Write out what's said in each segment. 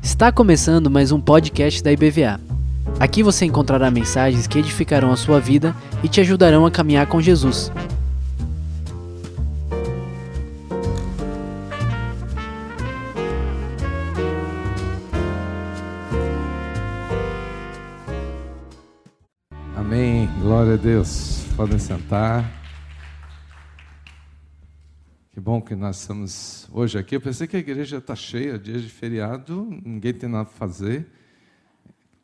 Está começando mais um podcast da IBVA. Aqui você encontrará mensagens que edificarão a sua vida e te ajudarão a caminhar com Jesus. Amém. Glória a Deus. Podem sentar. Que bom que nós estamos hoje aqui. Eu pensei que a igreja está cheia, dias de feriado, ninguém tem nada para fazer.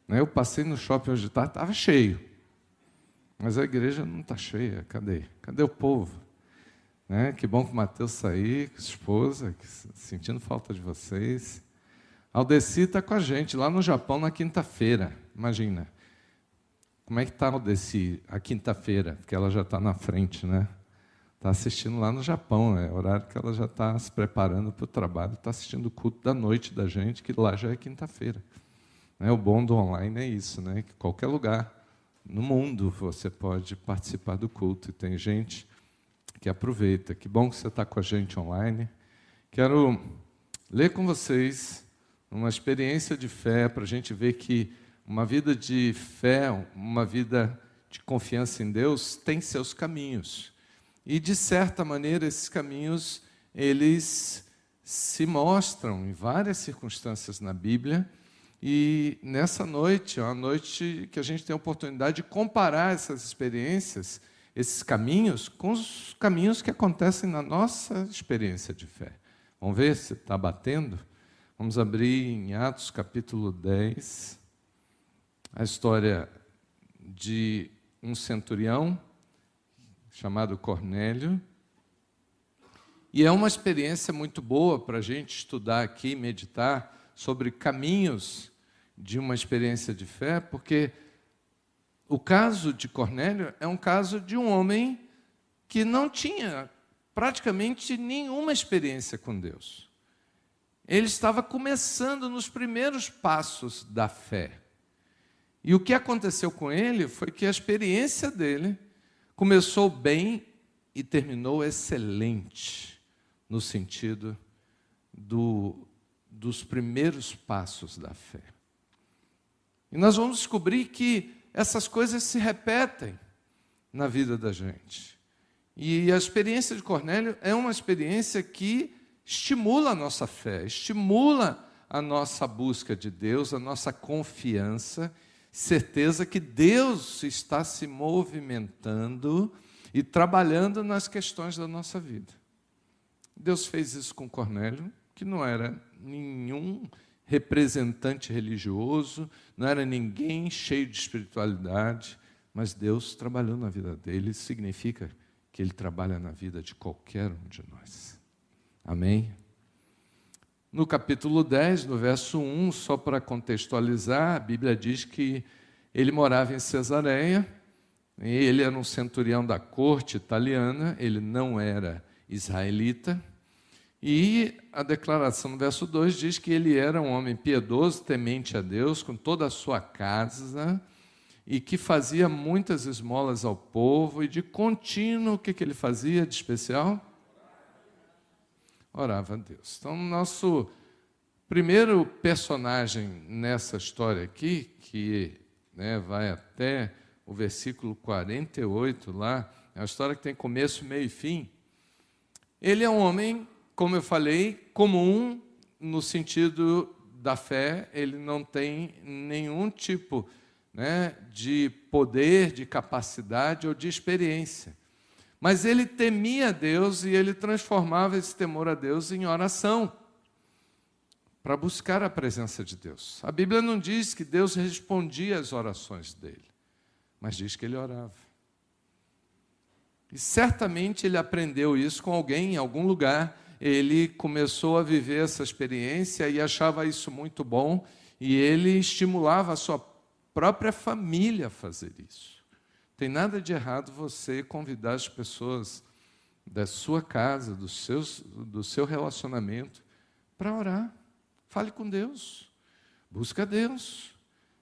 Né, eu passei no shopping hoje de tarde, estava cheio. Mas a igreja não está cheia. Cadê? Cadê o povo? Né? Que bom que o Mateus saiu, com a esposa, sentindo falta de vocês. Aldeci está com a gente lá no Japão na quinta-feira. Imagina. Como é que está Aldeci a quinta-feira? Porque ela já está na frente, né? Está assistindo lá no Japão, é horário que ela já está se preparando para o trabalho, está assistindo o culto da noite da gente, que lá já é quinta-feira. Né? O bom do online é isso, né? que qualquer lugar no mundo você pode participar do culto, e tem gente que aproveita. Que bom que você está com a gente online. Quero ler com vocês uma experiência de fé para a gente ver que uma vida de fé, uma vida de confiança em Deus tem seus caminhos. E de certa maneira esses caminhos eles se mostram em várias circunstâncias na Bíblia. E nessa noite, é uma noite que a gente tem a oportunidade de comparar essas experiências, esses caminhos, com os caminhos que acontecem na nossa experiência de fé. Vamos ver se está batendo? Vamos abrir em Atos capítulo 10, a história de um centurião chamado Cornélio. E é uma experiência muito boa para a gente estudar aqui, meditar sobre caminhos de uma experiência de fé, porque o caso de Cornélio é um caso de um homem que não tinha praticamente nenhuma experiência com Deus. Ele estava começando nos primeiros passos da fé. E o que aconteceu com ele foi que a experiência dele Começou bem e terminou excelente, no sentido do, dos primeiros passos da fé. E nós vamos descobrir que essas coisas se repetem na vida da gente. E a experiência de Cornélio é uma experiência que estimula a nossa fé, estimula a nossa busca de Deus, a nossa confiança certeza que Deus está se movimentando e trabalhando nas questões da nossa vida. Deus fez isso com Cornélio, que não era nenhum representante religioso, não era ninguém cheio de espiritualidade, mas Deus trabalhou na vida dele, isso significa que ele trabalha na vida de qualquer um de nós. Amém? No capítulo 10, no verso 1, só para contextualizar, a Bíblia diz que ele morava em Cesareia, ele era um centurião da corte italiana, ele não era israelita, e a declaração no verso 2 diz que ele era um homem piedoso, temente a Deus, com toda a sua casa, e que fazia muitas esmolas ao povo, e de contínuo, o que, que ele fazia de especial? Orava a Deus. Então, nosso primeiro personagem nessa história aqui, que né, vai até o versículo 48 lá, é uma história que tem começo, meio e fim. Ele é um homem, como eu falei, comum no sentido da fé, ele não tem nenhum tipo né, de poder, de capacidade ou de experiência. Mas ele temia Deus e ele transformava esse temor a Deus em oração para buscar a presença de Deus. A Bíblia não diz que Deus respondia às orações dele, mas diz que ele orava. E certamente ele aprendeu isso com alguém em algum lugar. Ele começou a viver essa experiência e achava isso muito bom, e ele estimulava a sua própria família a fazer isso. Tem nada de errado você convidar as pessoas da sua casa, do, seus, do seu relacionamento, para orar. Fale com Deus. Busca Deus.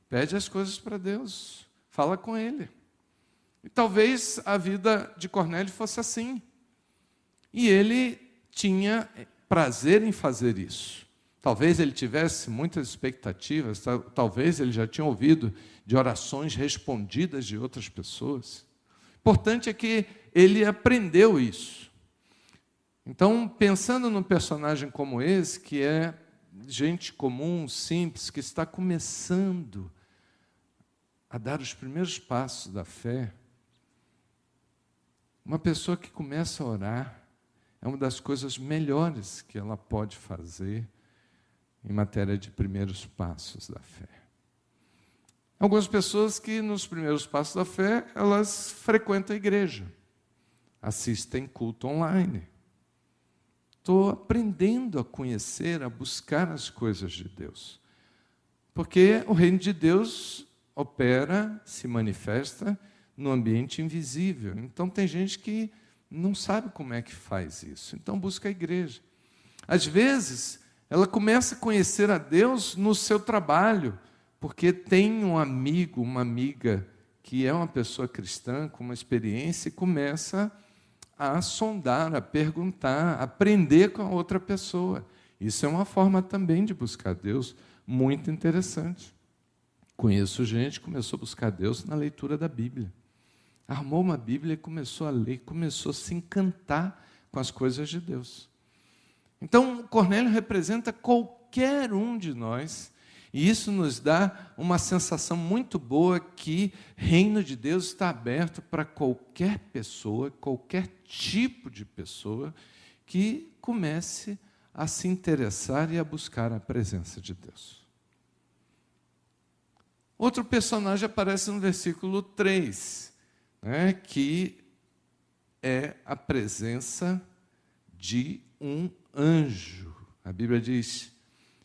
Pede as coisas para Deus. Fala com Ele. E talvez a vida de Cornélio fosse assim. E ele tinha prazer em fazer isso. Talvez ele tivesse muitas expectativas, talvez ele já tinha ouvido de orações respondidas de outras pessoas. Importante é que ele aprendeu isso. Então, pensando num personagem como esse, que é gente comum, simples, que está começando a dar os primeiros passos da fé, uma pessoa que começa a orar é uma das coisas melhores que ela pode fazer em matéria de primeiros passos da fé. Algumas pessoas que nos primeiros passos da fé, elas frequentam a igreja, assistem culto online. Estou aprendendo a conhecer, a buscar as coisas de Deus. Porque o reino de Deus opera, se manifesta no ambiente invisível. Então tem gente que não sabe como é que faz isso. Então busca a igreja. Às vezes, ela começa a conhecer a Deus no seu trabalho, porque tem um amigo, uma amiga que é uma pessoa cristã com uma experiência e começa a sondar, a perguntar, a aprender com a outra pessoa. Isso é uma forma também de buscar Deus muito interessante. Conheço gente que começou a buscar Deus na leitura da Bíblia armou uma Bíblia e começou a ler, começou a se encantar com as coisas de Deus. Então, Cornélio representa qualquer um de nós, e isso nos dá uma sensação muito boa que reino de Deus está aberto para qualquer pessoa, qualquer tipo de pessoa que comece a se interessar e a buscar a presença de Deus. Outro personagem aparece no versículo 3 né, que é a presença de um anjo. A Bíblia diz: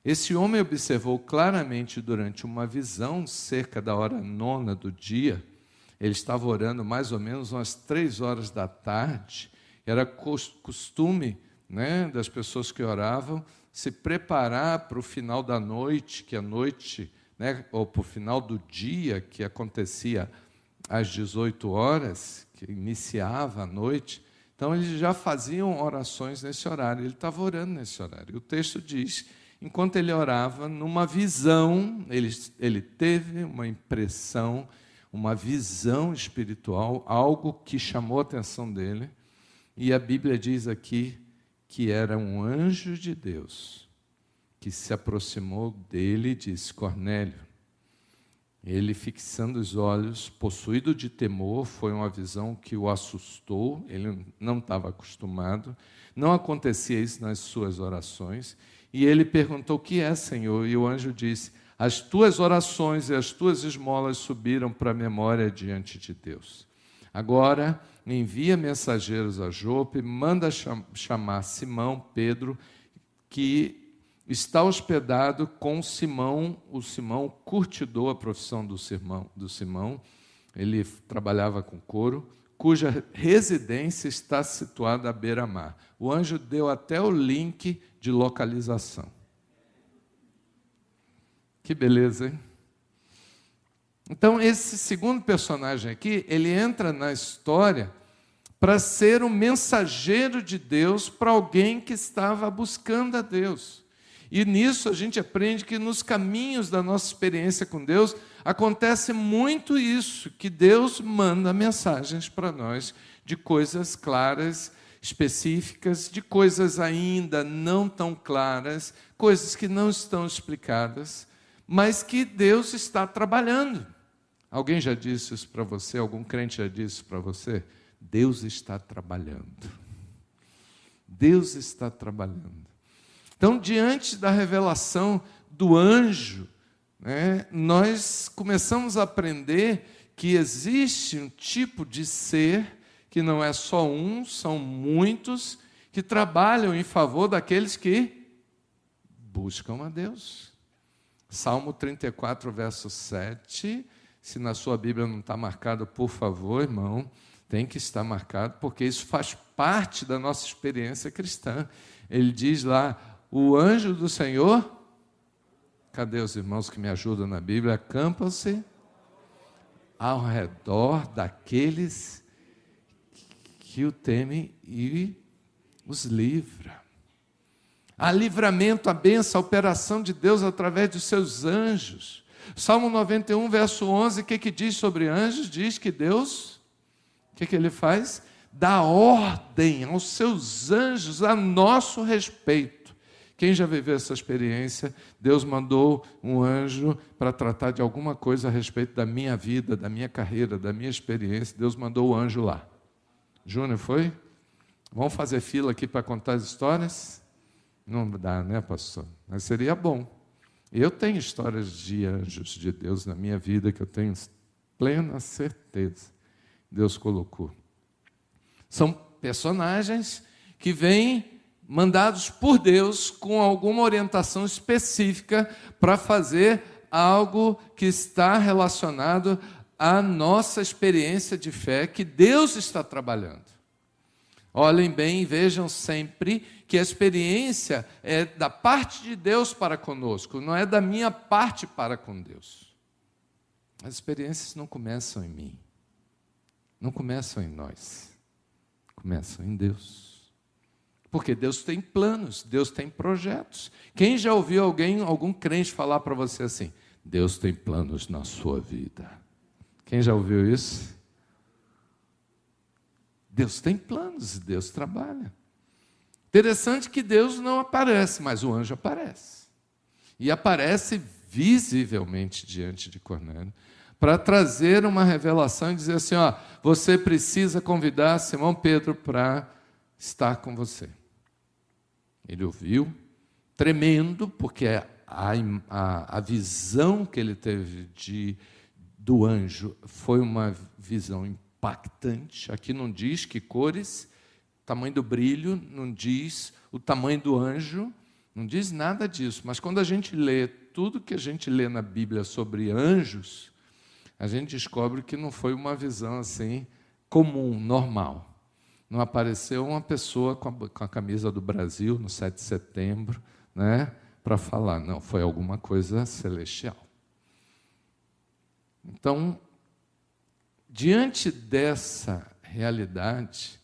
Esse homem observou claramente durante uma visão, cerca da hora nona do dia, ele estava orando mais ou menos umas três horas da tarde, era costume né, das pessoas que oravam se preparar para o final da noite, que a noite, né, ou para o final do dia, que acontecia às 18 horas, que iniciava a noite, então eles já faziam orações nesse horário, ele estava orando nesse horário. O texto diz: enquanto ele orava, numa visão, ele, ele teve uma impressão, uma visão espiritual, algo que chamou a atenção dele, e a Bíblia diz aqui que era um anjo de Deus que se aproximou dele e disse: Cornélio, ele, fixando os olhos, possuído de temor, foi uma visão que o assustou, ele não estava acostumado, não acontecia isso nas suas orações, e ele perguntou: O que é, Senhor? E o anjo disse: As tuas orações e as tuas esmolas subiram para a memória diante de Deus. Agora, envia mensageiros a Jope, manda chamar Simão, Pedro, que está hospedado com Simão, o Simão curtidor a profissão do Simão, do Simão, ele trabalhava com couro, cuja residência está situada à beira-mar. O anjo deu até o link de localização. Que beleza, hein? Então, esse segundo personagem aqui, ele entra na história para ser um mensageiro de Deus para alguém que estava buscando a Deus. E nisso a gente aprende que nos caminhos da nossa experiência com Deus acontece muito isso, que Deus manda mensagens para nós de coisas claras, específicas, de coisas ainda não tão claras, coisas que não estão explicadas, mas que Deus está trabalhando. Alguém já disse isso para você? Algum crente já disse para você? Deus está trabalhando. Deus está trabalhando. Então, diante da revelação do anjo, né, nós começamos a aprender que existe um tipo de ser que não é só um, são muitos que trabalham em favor daqueles que buscam a Deus. Salmo 34, verso 7. Se na sua Bíblia não está marcado, por favor, irmão, tem que estar marcado, porque isso faz parte da nossa experiência cristã. Ele diz lá: o anjo do Senhor, cadê os irmãos que me ajudam na Bíblia? Acampam-se ao redor daqueles que o temem e os livra. Há livramento, a benção, a operação de Deus através dos seus anjos. Salmo 91, verso 11, o que, que diz sobre anjos? Diz que Deus, o que, que ele faz? Dá ordem aos seus anjos a nosso respeito. Quem já viveu essa experiência? Deus mandou um anjo para tratar de alguma coisa a respeito da minha vida, da minha carreira, da minha experiência. Deus mandou o anjo lá. Júnior foi? Vamos fazer fila aqui para contar as histórias? Não dá, né, pastor? Mas seria bom. Eu tenho histórias de anjos de Deus na minha vida que eu tenho plena certeza. Deus colocou. São personagens que vêm mandados por Deus com alguma orientação específica para fazer algo que está relacionado à nossa experiência de fé que Deus está trabalhando. Olhem bem e vejam sempre que a experiência é da parte de Deus para conosco, não é da minha parte para com Deus. As experiências não começam em mim, não começam em nós, começam em Deus. Porque Deus tem planos, Deus tem projetos. Quem já ouviu alguém, algum crente falar para você assim: Deus tem planos na sua vida? Quem já ouviu isso? Deus tem planos, Deus trabalha. Interessante que Deus não aparece, mas o anjo aparece. E aparece visivelmente diante de Cornélio, para trazer uma revelação e dizer assim: ó, você precisa convidar Simão Pedro para estar com você. Ele ouviu, tremendo, porque a, a, a visão que ele teve de, do anjo foi uma visão impactante. Aqui não diz que cores tamanho do brilho, não diz o tamanho do anjo, não diz nada disso. Mas quando a gente lê tudo que a gente lê na Bíblia sobre anjos, a gente descobre que não foi uma visão assim comum, normal. Não apareceu uma pessoa com a, com a camisa do Brasil no 7 de setembro, né, para falar. Não, foi alguma coisa celestial. Então, diante dessa realidade,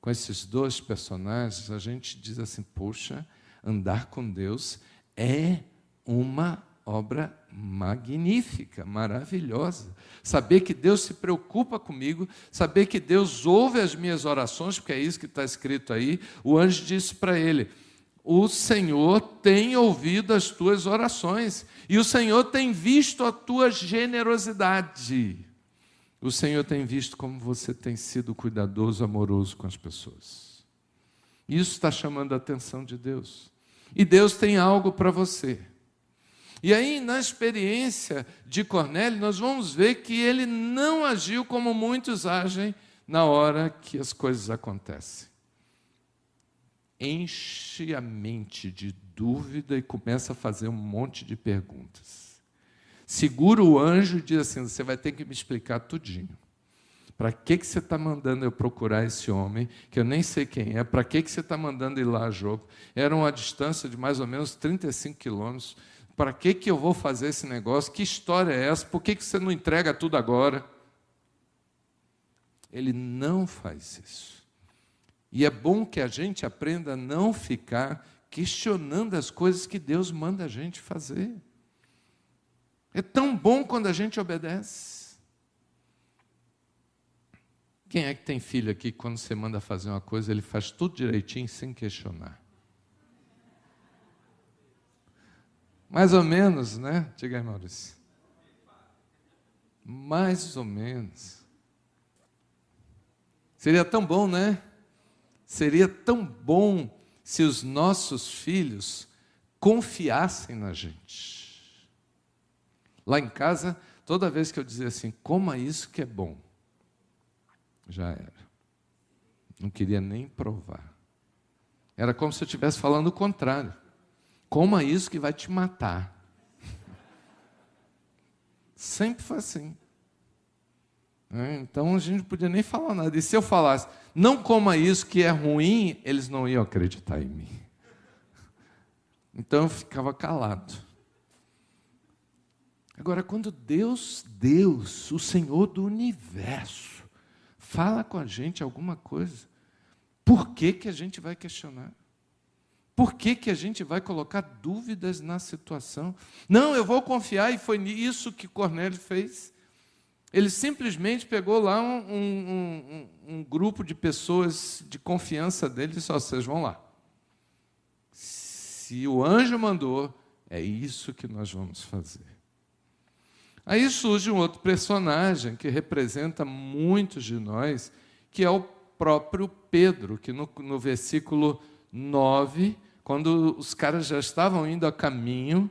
com esses dois personagens, a gente diz assim: puxa, andar com Deus é uma obra magnífica, maravilhosa. Saber que Deus se preocupa comigo, saber que Deus ouve as minhas orações, porque é isso que está escrito aí. O anjo disse para ele: O Senhor tem ouvido as tuas orações, e o Senhor tem visto a tua generosidade. O Senhor tem visto como você tem sido cuidadoso, amoroso com as pessoas. Isso está chamando a atenção de Deus. E Deus tem algo para você. E aí, na experiência de Cornélio, nós vamos ver que ele não agiu como muitos agem na hora que as coisas acontecem. Enche a mente de dúvida e começa a fazer um monte de perguntas segura o anjo e diz assim: Você vai ter que me explicar tudinho. Para que, que você está mandando eu procurar esse homem, que eu nem sei quem é? Para que, que você está mandando ir lá a jogo? Era uma distância de mais ou menos 35 quilômetros. Para que, que eu vou fazer esse negócio? Que história é essa? Por que, que você não entrega tudo agora? Ele não faz isso. E é bom que a gente aprenda a não ficar questionando as coisas que Deus manda a gente fazer. É tão bom quando a gente obedece. Quem é que tem filho aqui quando você manda fazer uma coisa, ele faz tudo direitinho sem questionar? Mais ou menos, né? Diga aí, Maurício. Mais ou menos. Seria tão bom, né? Seria tão bom se os nossos filhos confiassem na gente. Lá em casa, toda vez que eu dizia assim, coma isso que é bom, já era. Não queria nem provar. Era como se eu estivesse falando o contrário. Coma isso que vai te matar. Sempre foi assim. É, então a gente não podia nem falar nada. E se eu falasse, não coma isso que é ruim, eles não iam acreditar em mim. Então eu ficava calado. Agora, quando Deus, Deus, o Senhor do universo, fala com a gente alguma coisa, Por que, que a gente vai questionar? Por que, que a gente vai colocar dúvidas na situação? Não, eu vou confiar, e foi isso que Cornélio fez. Ele simplesmente pegou lá um, um, um, um grupo de pessoas de confiança dele e disse: vocês vão lá. Se o anjo mandou, é isso que nós vamos fazer. Aí surge um outro personagem que representa muitos de nós, que é o próprio Pedro, que no, no versículo 9, quando os caras já estavam indo a caminho,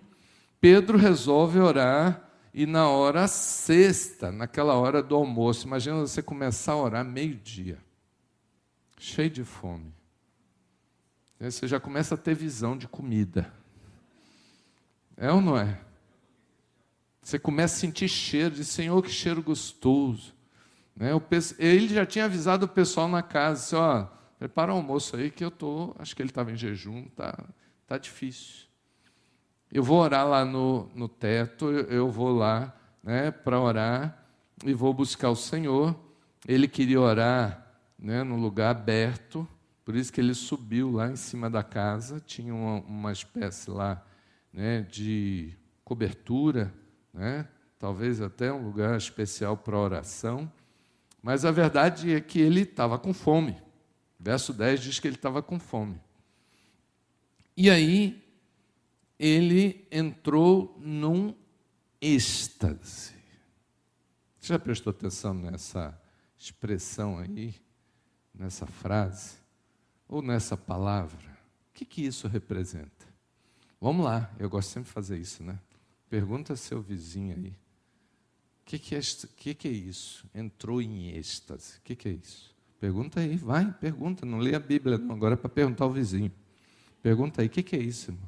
Pedro resolve orar e na hora sexta, naquela hora do almoço, imagina você começar a orar meio-dia, cheio de fome. Aí você já começa a ter visão de comida. É ou não é? Você começa a sentir cheiro, de Senhor, que cheiro gostoso. Né? Ele já tinha avisado o pessoal na casa, disse, prepara o almoço aí que eu tô, acho que ele estava em jejum, tá, tá difícil. Eu vou orar lá no, no teto, eu vou lá né, para orar e vou buscar o Senhor. Ele queria orar né, no lugar aberto, por isso que ele subiu lá em cima da casa, tinha uma, uma espécie lá né, de cobertura, né, talvez até um lugar especial para oração, mas a verdade é que ele estava com fome. Verso 10 diz que ele estava com fome. E aí, ele entrou num êxtase. Você já prestou atenção nessa expressão aí, nessa frase, ou nessa palavra? O que, que isso representa? Vamos lá, eu gosto sempre de fazer isso, né? Pergunta seu vizinho aí. O que, que, é, que, que é isso? Entrou em êxtase. O que, que é isso? Pergunta aí, vai, pergunta. Não lê a Bíblia, não. Agora é para perguntar ao vizinho. Pergunta aí, o que, que é isso, irmão?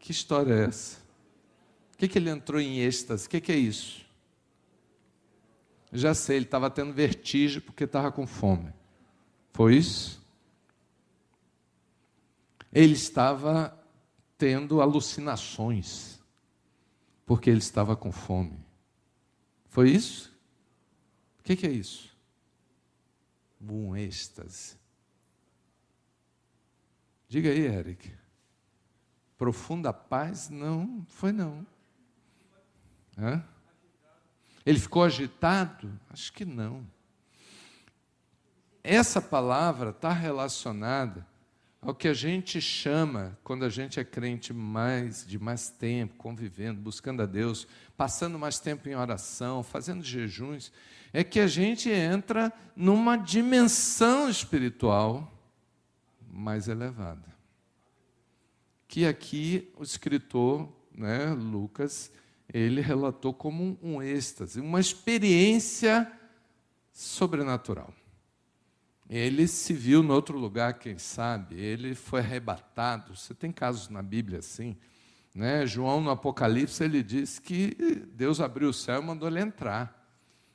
Que história é essa? O que, que ele entrou em êxtase? O que, que é isso? Já sei, ele estava tendo vertigem porque estava com fome. Foi isso? Ele estava tendo alucinações porque ele estava com fome. Foi isso? O que, que é isso? Um êxtase. Diga aí, Eric. Profunda paz? Não, foi não. Hã? Ele ficou agitado? Acho que não. Essa palavra está relacionada ao que a gente chama, quando a gente é crente mais de mais tempo, convivendo, buscando a Deus, passando mais tempo em oração, fazendo jejuns, é que a gente entra numa dimensão espiritual mais elevada que aqui o escritor, né, Lucas, ele relatou como um êxtase, uma experiência sobrenatural. Ele se viu em outro lugar, quem sabe, ele foi arrebatado. Você tem casos na Bíblia assim. Né? João, no Apocalipse, ele diz que Deus abriu o céu e mandou ele entrar.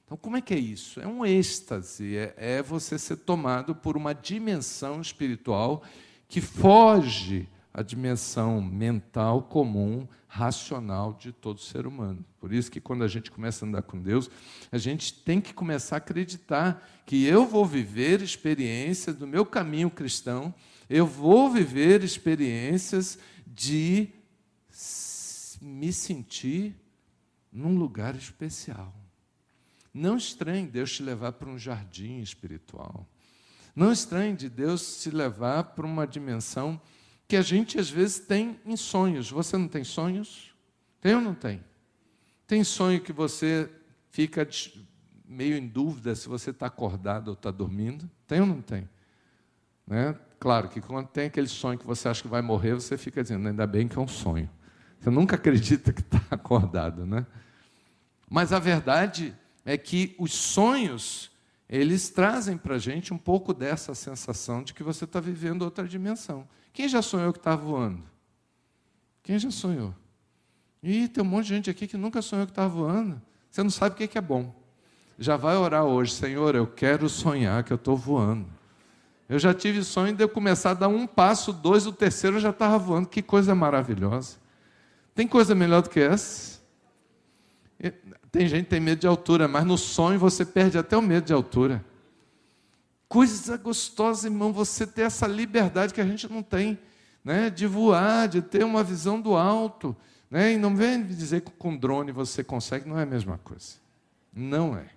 Então, como é que é isso? É um êxtase, é, é você ser tomado por uma dimensão espiritual que foge a dimensão mental comum, racional de todo ser humano. Por isso que quando a gente começa a andar com Deus, a gente tem que começar a acreditar que eu vou viver experiências do meu caminho cristão, eu vou viver experiências de me sentir num lugar especial. Não estranhe Deus te levar para um jardim espiritual. Não estranhe de Deus te levar para uma dimensão que a gente às vezes tem em sonhos. Você não tem sonhos? Tem ou não tem? Tem sonho que você fica meio em dúvida se você está acordado ou está dormindo? Tem ou não tem? Né? Claro que quando tem aquele sonho que você acha que vai morrer, você fica dizendo, ainda bem que é um sonho. Você nunca acredita que está acordado, né? Mas a verdade é que os sonhos, eles trazem para a gente um pouco dessa sensação de que você está vivendo outra dimensão. Quem já sonhou que está voando? Quem já sonhou? E tem um monte de gente aqui que nunca sonhou que está voando. Você não sabe o que é bom. Já vai orar hoje, Senhor, eu quero sonhar que eu estou voando. Eu já tive sonho de eu começar a dar um passo, dois, o terceiro eu já estava voando. Que coisa maravilhosa. Tem coisa melhor do que essa? Tem gente que tem medo de altura, mas no sonho você perde até o medo de altura. coisa gostosa, irmão, você ter essa liberdade que a gente não tem, né? de voar, de ter uma visão do alto. Né? E não vem dizer que com drone você consegue, não é a mesma coisa. Não é.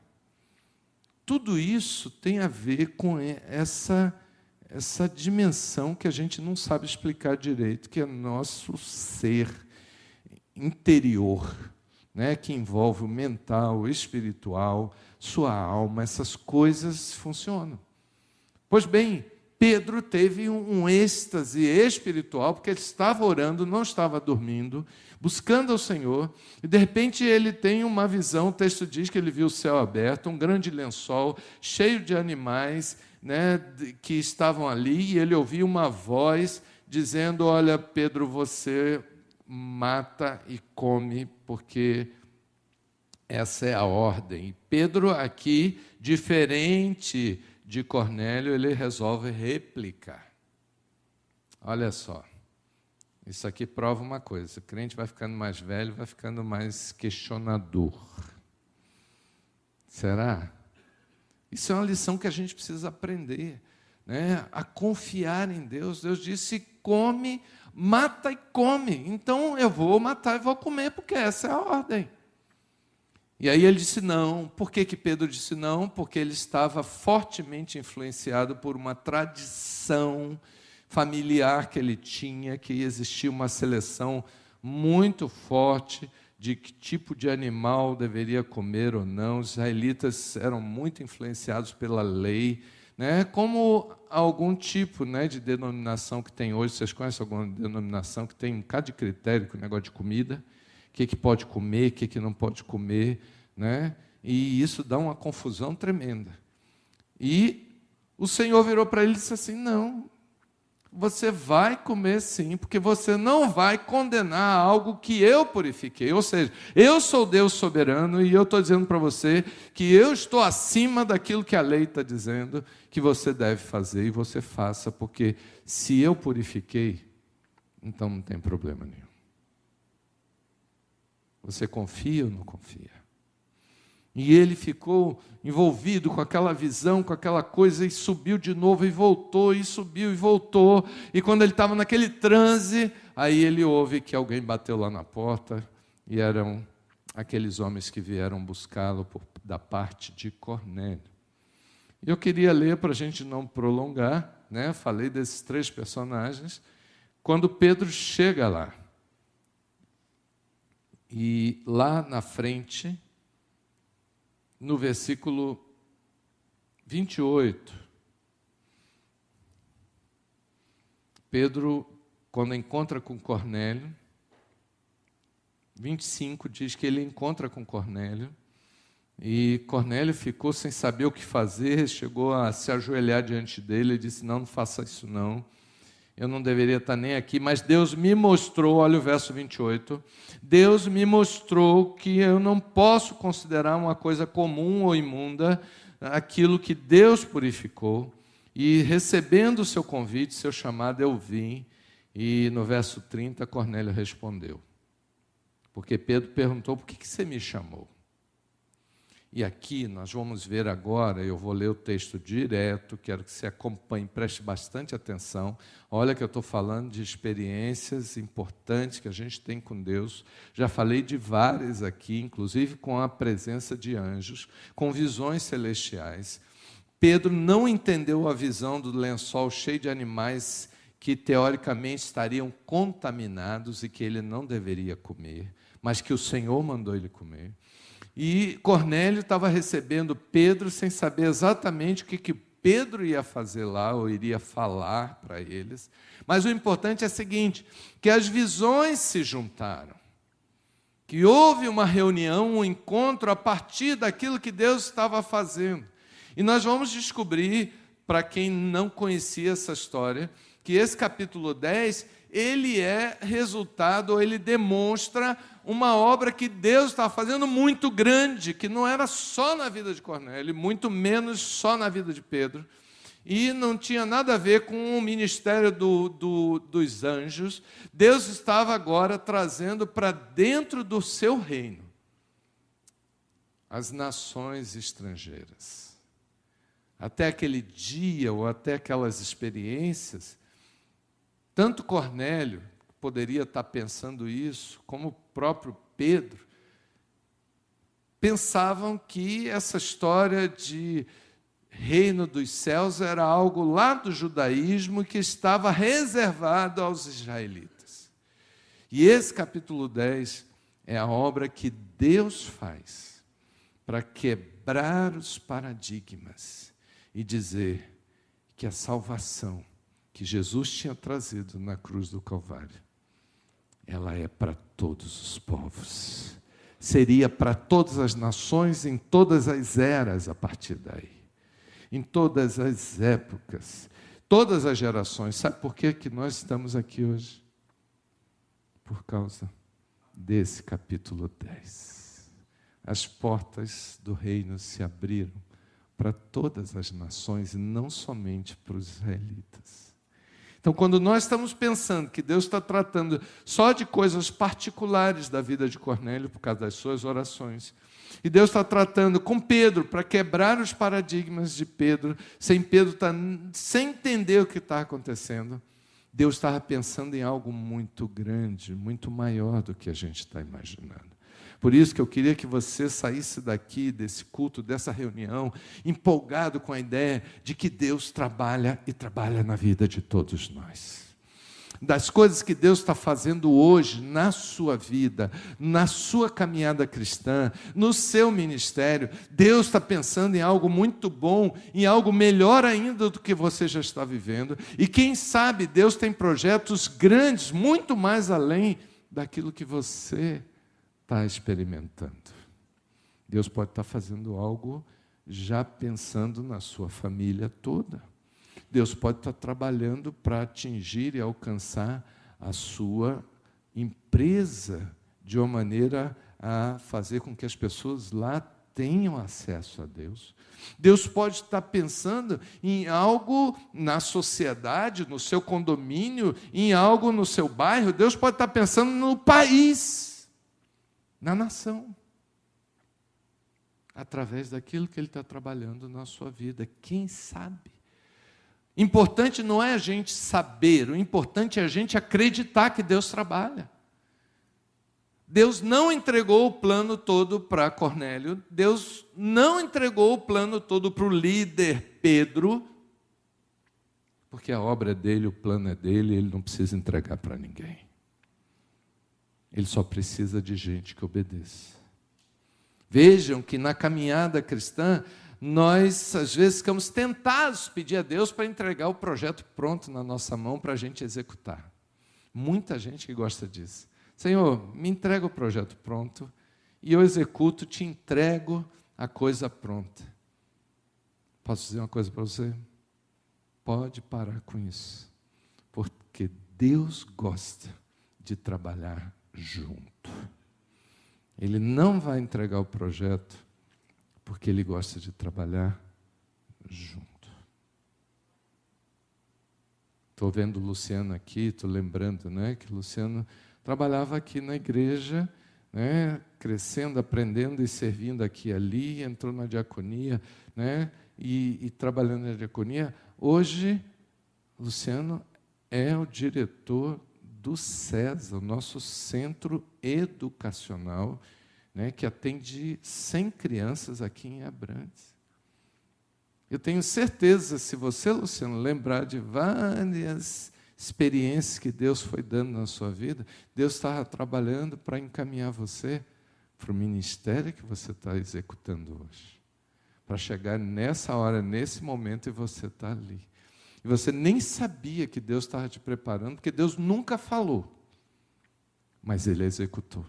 Tudo isso tem a ver com essa, essa dimensão que a gente não sabe explicar direito, que é nosso ser interior, né? que envolve o mental, o espiritual, sua alma, essas coisas funcionam. Pois bem, Pedro teve um êxtase espiritual, porque ele estava orando, não estava dormindo, buscando ao Senhor, e de repente ele tem uma visão, o texto diz que ele viu o céu aberto, um grande lençol, cheio de animais né, que estavam ali, e ele ouviu uma voz dizendo: Olha, Pedro, você mata e come, porque essa é a ordem. Pedro, aqui, diferente de Cornélio, ele resolve replicar. Olha só. Isso aqui prova uma coisa: o crente vai ficando mais velho, vai ficando mais questionador. Será? Isso é uma lição que a gente precisa aprender, né? A confiar em Deus. Deus disse: come, mata e come. Então eu vou matar e vou comer, porque essa é a ordem. E aí ele disse não. Por que, que Pedro disse não? Porque ele estava fortemente influenciado por uma tradição familiar que ele tinha, que existia uma seleção muito forte de que tipo de animal deveria comer ou não. Os israelitas eram muito influenciados pela lei, né? como algum tipo né, de denominação que tem hoje. Vocês conhecem alguma denominação que tem um bocado de critério com o negócio de comida? que, que pode comer, o que, que não pode comer, né? E isso dá uma confusão tremenda. E o Senhor virou para ele e disse assim: Não, você vai comer sim, porque você não vai condenar algo que eu purifiquei. Ou seja, eu sou Deus soberano e eu estou dizendo para você que eu estou acima daquilo que a lei está dizendo que você deve fazer e você faça, porque se eu purifiquei, então não tem problema nenhum. Você confia ou não confia? E ele ficou envolvido com aquela visão, com aquela coisa, e subiu de novo e voltou, e subiu e voltou. E quando ele estava naquele transe, aí ele ouve que alguém bateu lá na porta, e eram aqueles homens que vieram buscá-lo da parte de Cornélio. Eu queria ler para a gente não prolongar, né? falei desses três personagens, quando Pedro chega lá. E lá na frente, no versículo 28, Pedro, quando encontra com Cornélio, 25 diz que ele encontra com Cornélio, e Cornélio ficou sem saber o que fazer, chegou a se ajoelhar diante dele e disse: Não, não faça isso não eu não deveria estar nem aqui, mas Deus me mostrou, olha o verso 28, Deus me mostrou que eu não posso considerar uma coisa comum ou imunda aquilo que Deus purificou, e recebendo o seu convite, seu chamado, eu vim, e no verso 30, Cornélio respondeu, porque Pedro perguntou: por que, que você me chamou? E aqui nós vamos ver agora, eu vou ler o texto direto, quero que você acompanhe, preste bastante atenção. Olha que eu estou falando de experiências importantes que a gente tem com Deus. Já falei de várias aqui, inclusive com a presença de anjos, com visões celestiais. Pedro não entendeu a visão do lençol cheio de animais que teoricamente estariam contaminados e que ele não deveria comer, mas que o Senhor mandou ele comer. E Cornélio estava recebendo Pedro sem saber exatamente o que, que Pedro ia fazer lá ou iria falar para eles. Mas o importante é o seguinte: que as visões se juntaram. Que houve uma reunião, um encontro a partir daquilo que Deus estava fazendo. E nós vamos descobrir, para quem não conhecia essa história, que esse capítulo 10 ele é resultado, ele demonstra uma obra que Deus estava fazendo muito grande, que não era só na vida de Cornélio, muito menos só na vida de Pedro, e não tinha nada a ver com o ministério do, do, dos anjos. Deus estava agora trazendo para dentro do seu reino as nações estrangeiras, até aquele dia ou até aquelas experiências, tanto Cornélio poderia estar pensando isso, como o próprio Pedro, pensavam que essa história de reino dos céus era algo lá do judaísmo que estava reservado aos israelitas. E esse capítulo 10 é a obra que Deus faz para quebrar os paradigmas e dizer que a salvação que Jesus tinha trazido na cruz do Calvário, ela é para todos os povos. Seria para todas as nações, em todas as eras a partir daí em todas as épocas, todas as gerações. Sabe por que, que nós estamos aqui hoje? Por causa desse capítulo 10. As portas do reino se abriram para todas as nações e não somente para os israelitas. Então, quando nós estamos pensando que Deus está tratando só de coisas particulares da vida de Cornélio por causa das suas orações, e Deus está tratando com Pedro para quebrar os paradigmas de Pedro, sem Pedro tá, sem entender o que está acontecendo. Deus estava pensando em algo muito grande, muito maior do que a gente está imaginando. Por isso que eu queria que você saísse daqui, desse culto, dessa reunião, empolgado com a ideia de que Deus trabalha e trabalha na vida de todos nós das coisas que Deus está fazendo hoje na sua vida, na sua caminhada cristã, no seu ministério. Deus está pensando em algo muito bom, em algo melhor ainda do que você já está vivendo. E quem sabe Deus tem projetos grandes, muito mais além daquilo que você está experimentando. Deus pode estar fazendo algo já pensando na sua família toda. Deus pode estar trabalhando para atingir e alcançar a sua empresa de uma maneira a fazer com que as pessoas lá tenham acesso a Deus. Deus pode estar pensando em algo na sociedade, no seu condomínio, em algo no seu bairro. Deus pode estar pensando no país, na nação, através daquilo que Ele está trabalhando na sua vida. Quem sabe? Importante não é a gente saber, o importante é a gente acreditar que Deus trabalha. Deus não entregou o plano todo para Cornélio, Deus não entregou o plano todo para o líder Pedro, porque a obra é dele, o plano é dele, ele não precisa entregar para ninguém. Ele só precisa de gente que obedeça. Vejam que na caminhada cristã, nós às vezes ficamos tentados pedir a Deus para entregar o projeto pronto na nossa mão para a gente executar. Muita gente que gosta disso. Senhor, me entrega o projeto pronto e eu executo, te entrego a coisa pronta. Posso dizer uma coisa para você? Pode parar com isso, porque Deus gosta de trabalhar junto. Ele não vai entregar o projeto porque ele gosta de trabalhar junto. Estou vendo o Luciano aqui, estou lembrando né, que o Luciano trabalhava aqui na igreja, né, crescendo, aprendendo e servindo aqui e ali, entrou na diaconia né, e, e trabalhando na diaconia. Hoje, Luciano é o diretor do CESA, o nosso centro educacional né, que atende 100 crianças aqui em Abrantes. Eu tenho certeza, se você, Luciano, lembrar de várias experiências que Deus foi dando na sua vida, Deus estava trabalhando para encaminhar você para o ministério que você está executando hoje. Para chegar nessa hora, nesse momento, e você está ali. E você nem sabia que Deus estava te preparando, porque Deus nunca falou, mas Ele executou.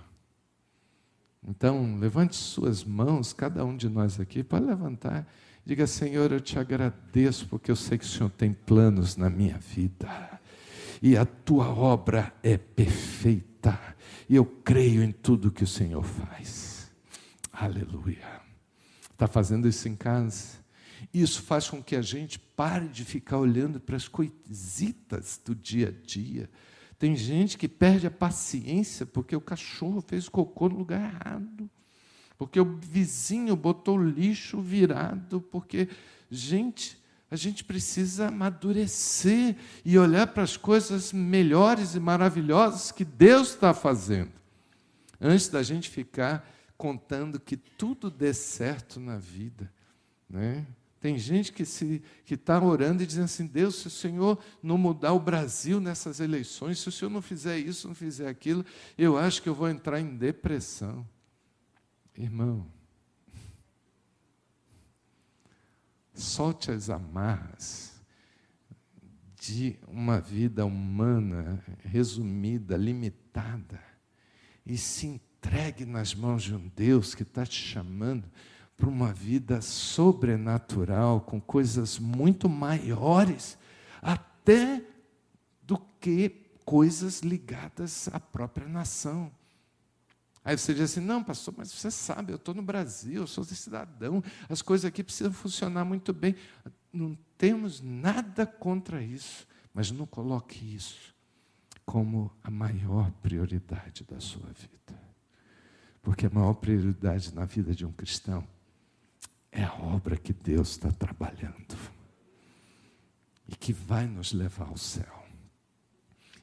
Então, levante suas mãos, cada um de nós aqui, para levantar. Diga, Senhor, eu te agradeço, porque eu sei que o Senhor tem planos na minha vida. E a tua obra é perfeita. E eu creio em tudo que o Senhor faz. Aleluia. Está fazendo isso em casa? Isso faz com que a gente pare de ficar olhando para as coisitas do dia a dia tem gente que perde a paciência porque o cachorro fez cocô no lugar errado, porque o vizinho botou lixo virado, porque gente, a gente precisa amadurecer e olhar para as coisas melhores e maravilhosas que Deus está fazendo, antes da gente ficar contando que tudo dê certo na vida. Né? Tem gente que está orando e dizendo assim: Deus, se o Senhor não mudar o Brasil nessas eleições, se o Senhor não fizer isso, não fizer aquilo, eu acho que eu vou entrar em depressão. Irmão, solte as amarras de uma vida humana resumida, limitada, e se entregue nas mãos de um Deus que está te chamando para uma vida sobrenatural, com coisas muito maiores, até do que coisas ligadas à própria nação. Aí você diz assim: não, pastor, mas você sabe, eu estou no Brasil, eu sou cidadão, as coisas aqui precisam funcionar muito bem. Não temos nada contra isso, mas não coloque isso como a maior prioridade da sua vida. Porque a maior prioridade na vida de um cristão é a obra que Deus está trabalhando e que vai nos levar ao céu.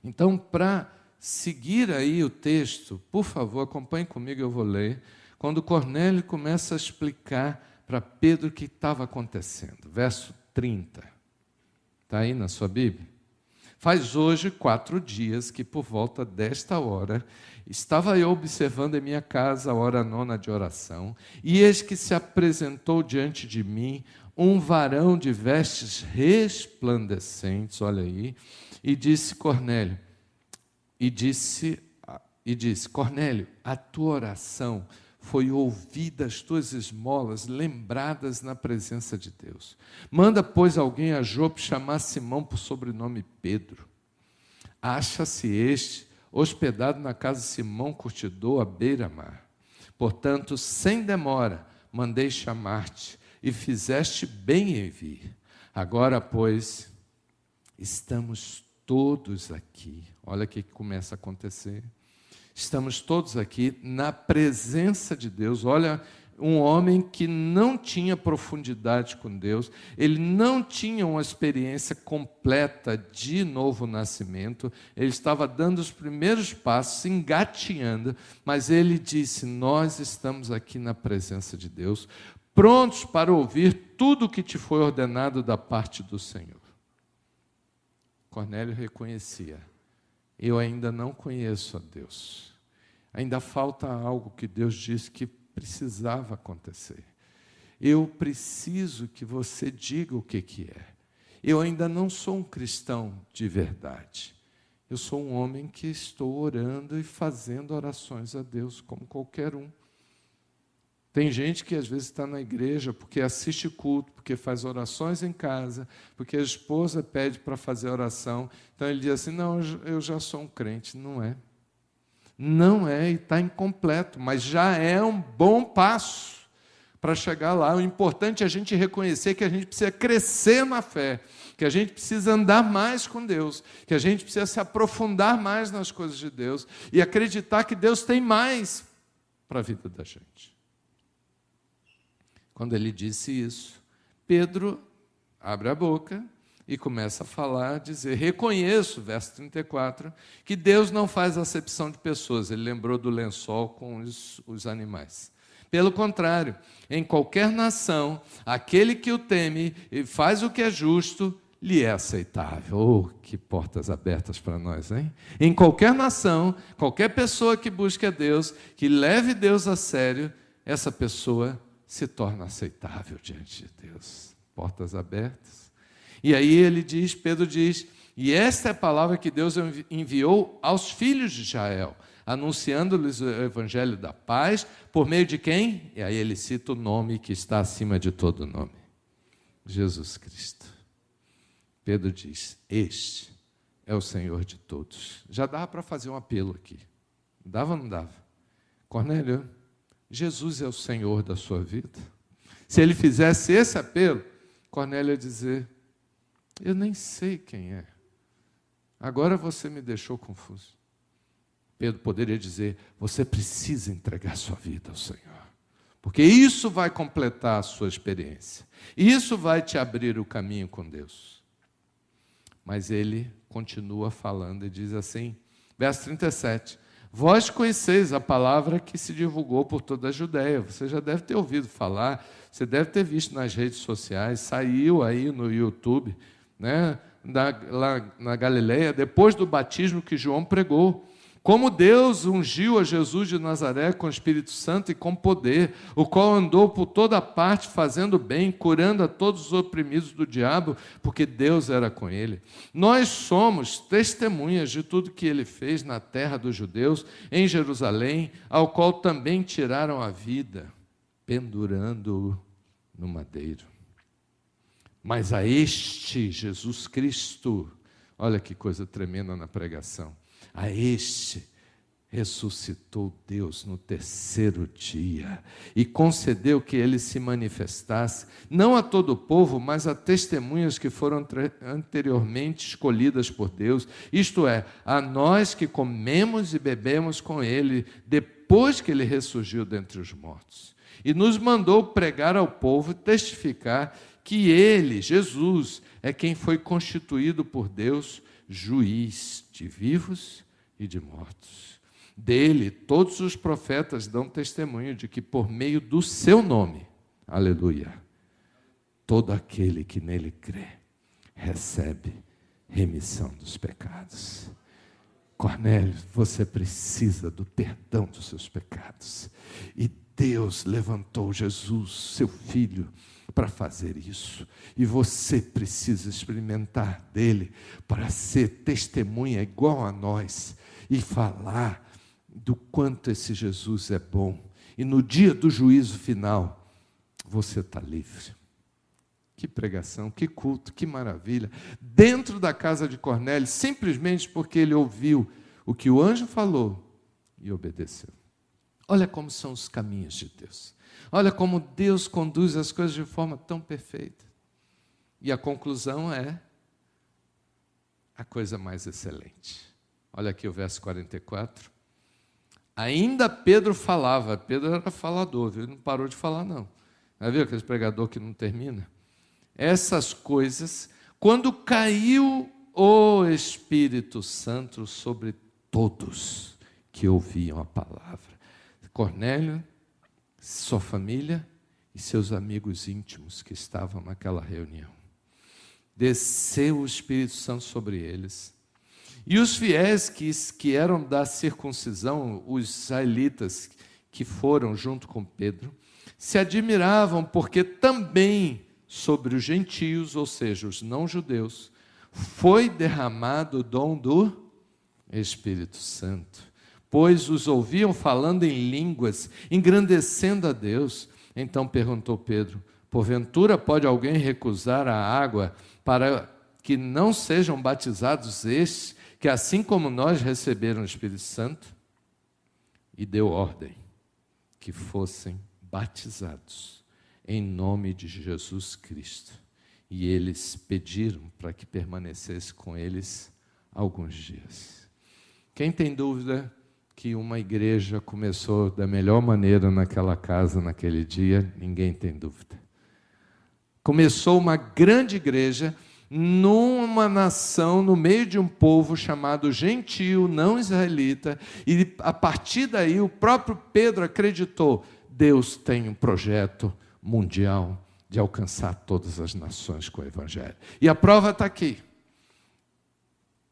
Então, para seguir aí o texto, por favor, acompanhe comigo, eu vou ler. Quando Cornélio começa a explicar para Pedro o que estava acontecendo. Verso 30. Está aí na sua Bíblia? Faz hoje quatro dias que, por volta desta hora, estava eu observando em minha casa a hora nona de oração, e eis que se apresentou diante de mim um varão de vestes resplandecentes, olha aí, e disse Cornélio, e disse, e disse: Cornélio, a tua oração foi ouvida, as tuas esmolas lembradas na presença de Deus. Manda, pois, alguém a Jope chamar Simão por sobrenome Pedro. Acha-se este hospedado na casa de Simão Curtidor, à beira-mar. Portanto, sem demora, mandei chamar-te e fizeste bem em vir. Agora, pois, estamos todos aqui. Olha o que começa a acontecer. Estamos todos aqui na presença de Deus. Olha, um homem que não tinha profundidade com Deus, ele não tinha uma experiência completa de novo nascimento, ele estava dando os primeiros passos, engatinhando, mas ele disse: Nós estamos aqui na presença de Deus, prontos para ouvir tudo o que te foi ordenado da parte do Senhor. Cornélio reconhecia: eu ainda não conheço a Deus. Ainda falta algo que Deus disse que precisava acontecer. Eu preciso que você diga o que, que é. Eu ainda não sou um cristão de verdade. Eu sou um homem que estou orando e fazendo orações a Deus como qualquer um. Tem gente que às vezes está na igreja porque assiste culto, porque faz orações em casa, porque a esposa pede para fazer oração. Então ele diz assim: Não, eu já sou um crente. Não é. Não é e está incompleto, mas já é um bom passo para chegar lá. O importante é a gente reconhecer que a gente precisa crescer na fé, que a gente precisa andar mais com Deus, que a gente precisa se aprofundar mais nas coisas de Deus e acreditar que Deus tem mais para a vida da gente. Quando ele disse isso, Pedro abre a boca e começa a falar, dizer: Reconheço, verso 34, que Deus não faz acepção de pessoas. Ele lembrou do lençol com os, os animais. Pelo contrário, em qualquer nação, aquele que o teme e faz o que é justo, lhe é aceitável. Oh, que portas abertas para nós, hein? Em qualquer nação, qualquer pessoa que busque a Deus, que leve Deus a sério, essa pessoa se torna aceitável diante de Deus. Portas abertas. E aí ele diz, Pedro diz, e esta é a palavra que Deus enviou aos filhos de Israel, anunciando-lhes o evangelho da paz, por meio de quem? E aí ele cita o nome que está acima de todo nome: Jesus Cristo. Pedro diz: Este é o Senhor de todos. Já dava para fazer um apelo aqui. Dava ou não dava? Cornélio, Jesus é o Senhor da sua vida. Se ele fizesse esse apelo, Cornélio ia dizer: Eu nem sei quem é. Agora você me deixou confuso. Pedro poderia dizer: Você precisa entregar sua vida ao Senhor, Porque isso vai completar a sua experiência. Isso vai te abrir o caminho com Deus. Mas ele continua falando e diz assim, verso 37. Vós conheceis a palavra que se divulgou por toda a Judéia. Você já deve ter ouvido falar, você deve ter visto nas redes sociais, saiu aí no YouTube, né, na, lá na Galileia, depois do batismo que João pregou. Como Deus ungiu a Jesus de Nazaré com o Espírito Santo e com poder, o qual andou por toda parte fazendo bem, curando a todos os oprimidos do diabo, porque Deus era com ele. Nós somos testemunhas de tudo que ele fez na terra dos judeus, em Jerusalém, ao qual também tiraram a vida, pendurando-o no madeiro. Mas a este Jesus Cristo, olha que coisa tremenda na pregação a este ressuscitou Deus no terceiro dia e concedeu que ele se manifestasse, não a todo o povo, mas a testemunhas que foram anteriormente escolhidas por Deus, isto é, a nós que comemos e bebemos com ele depois que ele ressurgiu dentre os mortos. E nos mandou pregar ao povo testificar que ele, Jesus, é quem foi constituído por Deus juiz de vivos e de mortos. Dele, todos os profetas dão testemunho de que, por meio do seu nome, aleluia, todo aquele que nele crê recebe remissão dos pecados. Cornélio, você precisa do perdão dos seus pecados. E Deus levantou Jesus, seu filho, para fazer isso. E você precisa experimentar dele para ser testemunha igual a nós e falar do quanto esse Jesus é bom. E no dia do juízo final, você está livre. Que pregação, que culto, que maravilha. Dentro da casa de Cornélio, simplesmente porque ele ouviu o que o anjo falou e obedeceu. Olha como são os caminhos de Deus. Olha como Deus conduz as coisas de forma tão perfeita. E a conclusão é a coisa mais excelente. Olha aqui o verso 44. Ainda Pedro falava, Pedro era falador, viu? ele não parou de falar, não. Já viu aquele pregador que não termina? Essas coisas, quando caiu o Espírito Santo sobre todos que ouviam a palavra. Cornélio, sua família e seus amigos íntimos que estavam naquela reunião. Desceu o Espírito Santo sobre eles e os fiéis que, que eram da circuncisão, os israelitas que foram junto com Pedro, se admiravam porque também sobre os gentios, ou seja, os não-judeus, foi derramado o dom do Espírito Santo, pois os ouviam falando em línguas, engrandecendo a Deus. Então perguntou Pedro: Porventura pode alguém recusar a água para que não sejam batizados estes que assim como nós receberam o Espírito Santo, e deu ordem que fossem batizados em nome de Jesus Cristo. E eles pediram para que permanecesse com eles alguns dias. Quem tem dúvida que uma igreja começou da melhor maneira naquela casa, naquele dia? Ninguém tem dúvida. Começou uma grande igreja numa nação, no meio de um povo chamado gentil, não israelita, e a partir daí o próprio Pedro acreditou: Deus tem um projeto mundial de alcançar todas as nações com o Evangelho. E a prova está aqui.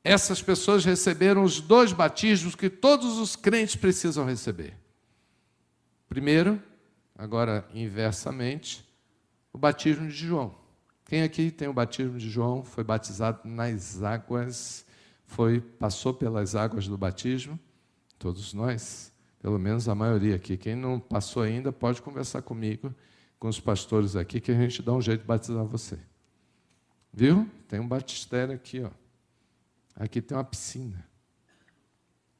Essas pessoas receberam os dois batismos que todos os crentes precisam receber. Primeiro, agora inversamente, o batismo de João. Quem aqui tem o batismo de João, foi batizado nas águas, foi passou pelas águas do batismo? Todos nós, pelo menos a maioria aqui. Quem não passou ainda, pode conversar comigo, com os pastores aqui, que a gente dá um jeito de batizar você. Viu? Tem um batistério aqui, ó. Aqui tem uma piscina.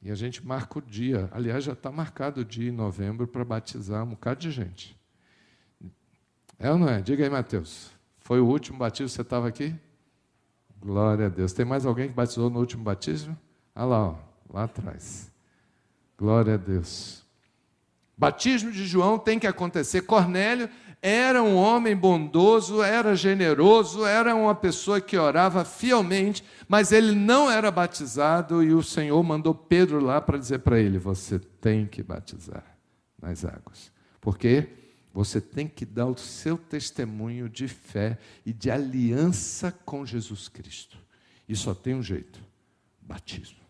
E a gente marca o dia. Aliás, já está marcado o dia em novembro para batizar um bocado de gente. É ou não é? Diga aí, Mateus. Foi o último batismo, você estava aqui? Glória a Deus. Tem mais alguém que batizou no último batismo? Ah lá, ó, lá atrás. Glória a Deus. Batismo de João tem que acontecer. Cornélio era um homem bondoso, era generoso, era uma pessoa que orava fielmente, mas ele não era batizado e o Senhor mandou Pedro lá para dizer para ele: Você tem que batizar nas águas. Por quê? Você tem que dar o seu testemunho de fé e de aliança com Jesus Cristo. E só tem um jeito: batismo.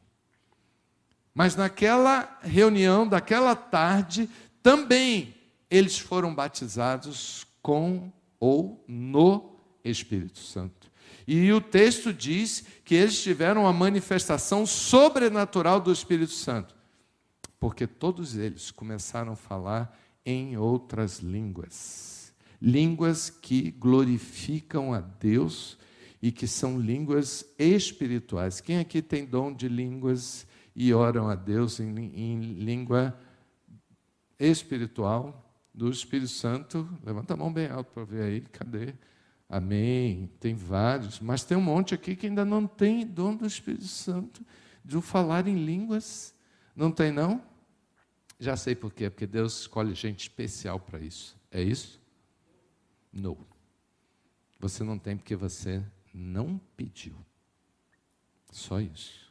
Mas naquela reunião, daquela tarde, também eles foram batizados com ou no Espírito Santo. E o texto diz que eles tiveram a manifestação sobrenatural do Espírito Santo, porque todos eles começaram a falar em outras línguas. Línguas que glorificam a Deus e que são línguas espirituais. Quem aqui tem dom de línguas e oram a Deus em, em língua espiritual do Espírito Santo? Levanta a mão bem alto para ver aí, cadê? Amém. Tem vários, mas tem um monte aqui que ainda não tem dom do Espírito Santo de falar em línguas. Não tem, não? Já sei por quê, porque Deus escolhe gente especial para isso. É isso? Não. Você não tem porque você não pediu. Só isso.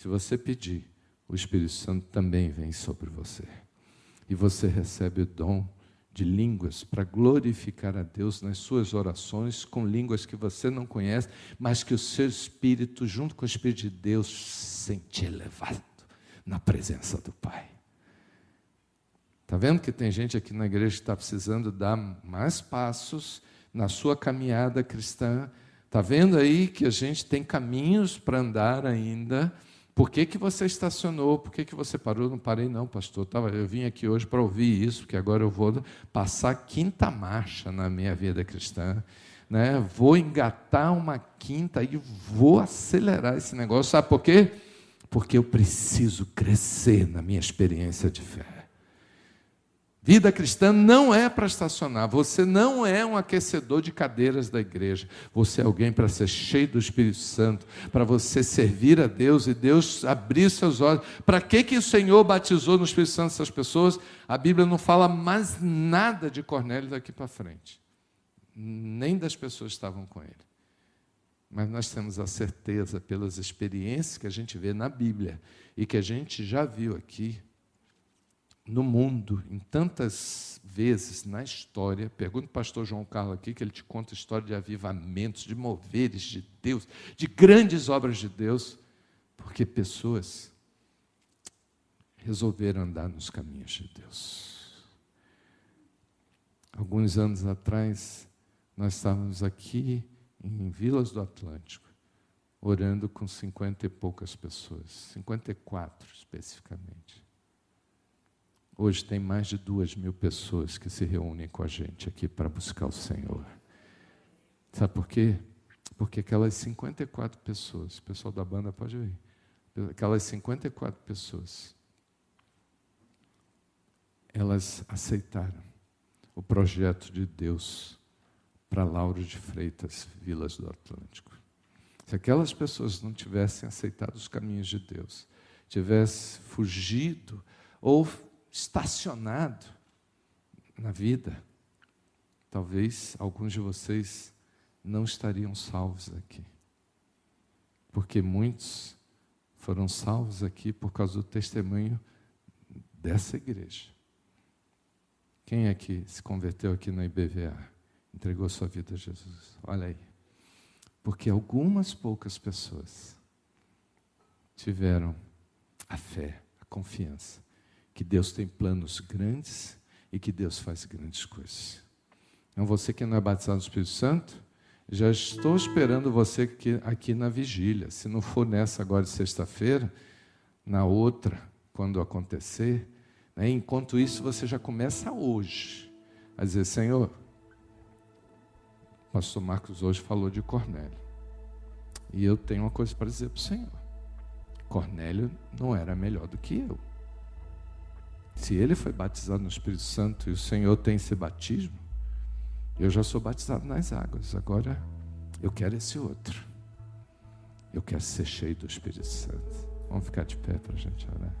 Se você pedir, o Espírito Santo também vem sobre você. E você recebe o dom de línguas para glorificar a Deus nas suas orações, com línguas que você não conhece, mas que o seu espírito, junto com o Espírito de Deus, sente elevado na presença do Pai. Está vendo que tem gente aqui na igreja que está precisando dar mais passos na sua caminhada cristã? Está vendo aí que a gente tem caminhos para andar ainda? Por que, que você estacionou? Por que, que você parou? Não parei, não, pastor. Eu vim aqui hoje para ouvir isso, porque agora eu vou passar quinta marcha na minha vida cristã. Né? Vou engatar uma quinta e vou acelerar esse negócio. Sabe por quê? Porque eu preciso crescer na minha experiência de fé. Vida cristã não é para estacionar. Você não é um aquecedor de cadeiras da igreja. Você é alguém para ser cheio do Espírito Santo, para você servir a Deus e Deus abrir seus olhos. Para que, que o Senhor batizou no Espírito Santo essas pessoas? A Bíblia não fala mais nada de Cornélio daqui para frente. Nem das pessoas que estavam com ele. Mas nós temos a certeza, pelas experiências que a gente vê na Bíblia e que a gente já viu aqui, no mundo, em tantas vezes na história, pergunta o pastor João Carlos aqui, que ele te conta história de avivamentos, de moveres de Deus, de grandes obras de Deus, porque pessoas resolveram andar nos caminhos de Deus. Alguns anos atrás, nós estávamos aqui em Vilas do Atlântico, orando com cinquenta e poucas pessoas, 54 especificamente. Hoje tem mais de duas mil pessoas que se reúnem com a gente aqui para buscar o Senhor. Sabe por quê? Porque aquelas 54 pessoas, o pessoal da banda pode vir, aquelas 54 pessoas, elas aceitaram o projeto de Deus para Lauro de Freitas, Vilas do Atlântico. Se aquelas pessoas não tivessem aceitado os caminhos de Deus, tivessem fugido ou estacionado na vida, talvez alguns de vocês não estariam salvos aqui. Porque muitos foram salvos aqui por causa do testemunho dessa igreja. Quem é que se converteu aqui na IBVA? Entregou sua vida a Jesus. Olha aí. Porque algumas poucas pessoas tiveram a fé, a confiança que Deus tem planos grandes e que Deus faz grandes coisas. Então, você que não é batizado no Espírito Santo, já estou esperando você aqui, aqui na vigília. Se não for nessa agora de sexta-feira, na outra, quando acontecer. Né? Enquanto isso, você já começa hoje a dizer: Senhor, o pastor Marcos hoje falou de Cornélio. E eu tenho uma coisa para dizer para o Senhor: Cornélio não era melhor do que eu. Se ele foi batizado no Espírito Santo e o Senhor tem esse batismo, eu já sou batizado nas águas, agora eu quero esse outro. Eu quero ser cheio do Espírito Santo. Vamos ficar de pé para a gente orar.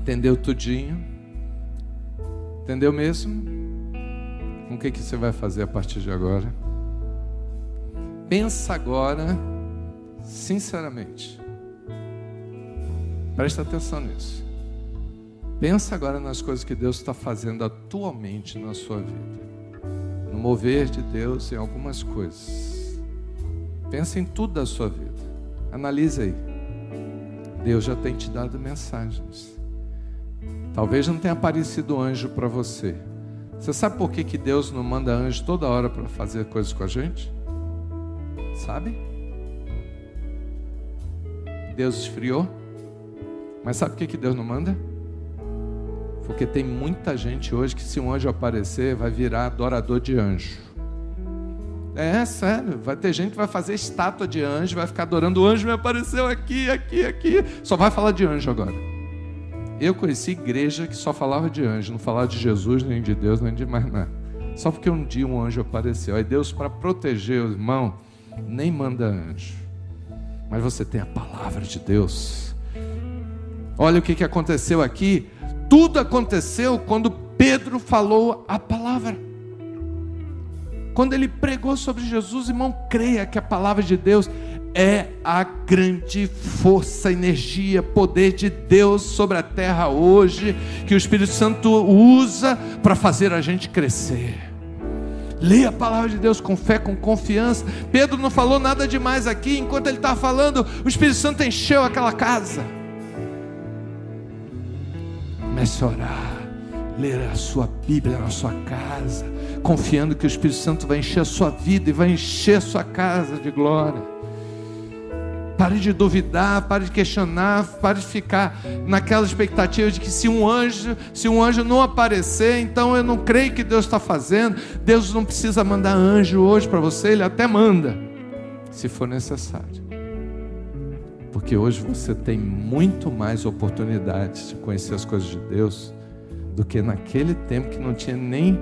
Entendeu tudinho? Entendeu mesmo? O que, que você vai fazer a partir de agora? Pensa agora, sinceramente. Presta atenção nisso. Pensa agora nas coisas que Deus está fazendo atualmente na sua vida. No mover de Deus em algumas coisas. Pensa em tudo da sua vida. Analise aí. Deus já tem te dado mensagens. Talvez não tenha aparecido anjo para você. Você sabe por que, que Deus não manda anjo toda hora para fazer coisas com a gente? Sabe? Deus esfriou. Mas sabe por que, Deus não manda? Porque tem muita gente hoje que, se um anjo aparecer, vai virar adorador de anjo. É, sério. Vai ter gente que vai fazer estátua de anjo, vai ficar adorando o anjo, me apareceu aqui, aqui, aqui. Só vai falar de anjo agora. Eu conheci igreja que só falava de anjo, não falava de Jesus, nem de Deus, nem de mais nada. Só porque um dia um anjo apareceu. Aí Deus, para proteger o irmão, nem manda anjo. Mas você tem a palavra de Deus. Olha o que, que aconteceu aqui. Tudo aconteceu quando Pedro falou a palavra. Quando ele pregou sobre Jesus, irmão, creia que a palavra de Deus é a grande força, energia, poder de Deus sobre a terra hoje, que o Espírito Santo usa para fazer a gente crescer. Leia a palavra de Deus com fé, com confiança. Pedro não falou nada demais aqui, enquanto ele estava falando, o Espírito Santo encheu aquela casa. Comece a orar, ler a sua Bíblia na sua casa, confiando que o Espírito Santo vai encher a sua vida e vai encher a sua casa de glória. Pare de duvidar, pare de questionar, pare de ficar naquela expectativa de que se um anjo, se um anjo não aparecer, então eu não creio que Deus está fazendo. Deus não precisa mandar anjo hoje para você, Ele até manda, se for necessário. Porque hoje você tem muito mais oportunidades de conhecer as coisas de Deus do que naquele tempo que não tinha nem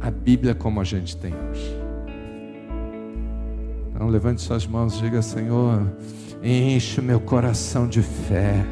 a Bíblia como a gente tem hoje. Então levante suas mãos e diga, Senhor, enche o meu coração de fé,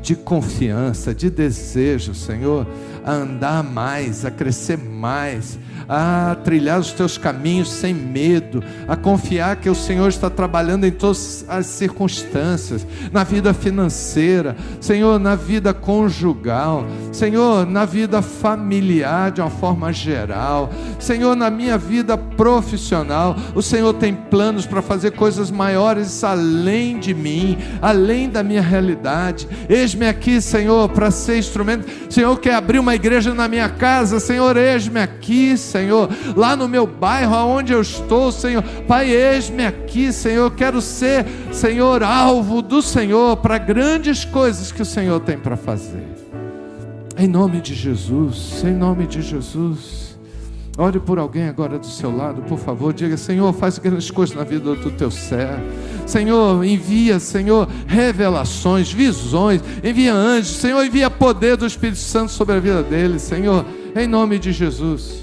de confiança, de desejo, Senhor, a andar mais, a crescer mais, a trilhar os teus caminhos sem medo, a confiar que o Senhor está trabalhando em todas as circunstâncias, na vida financeira, Senhor, na vida conjugal, Senhor, na vida familiar de uma forma geral, Senhor, na minha vida profissional. O Senhor tem planos para fazer coisas maiores além de mim, além da minha realidade. Eis-me aqui, Senhor, para ser instrumento. Senhor, quer abrir uma igreja na minha casa, Senhor, eis-me aqui, Senhor, lá no meu bairro, aonde eu estou, Senhor. Pai, eis-me aqui, Senhor. Quero ser, Senhor, alvo do Senhor para grandes coisas que o Senhor tem para fazer. Em nome de Jesus, em nome de Jesus. Ore por alguém agora do seu lado, por favor. Diga, Senhor, faz grandes coisas na vida do teu servo. Senhor, envia, Senhor, revelações, visões. Envia anjos. Senhor, envia poder do Espírito Santo sobre a vida dele. Senhor, em nome de Jesus.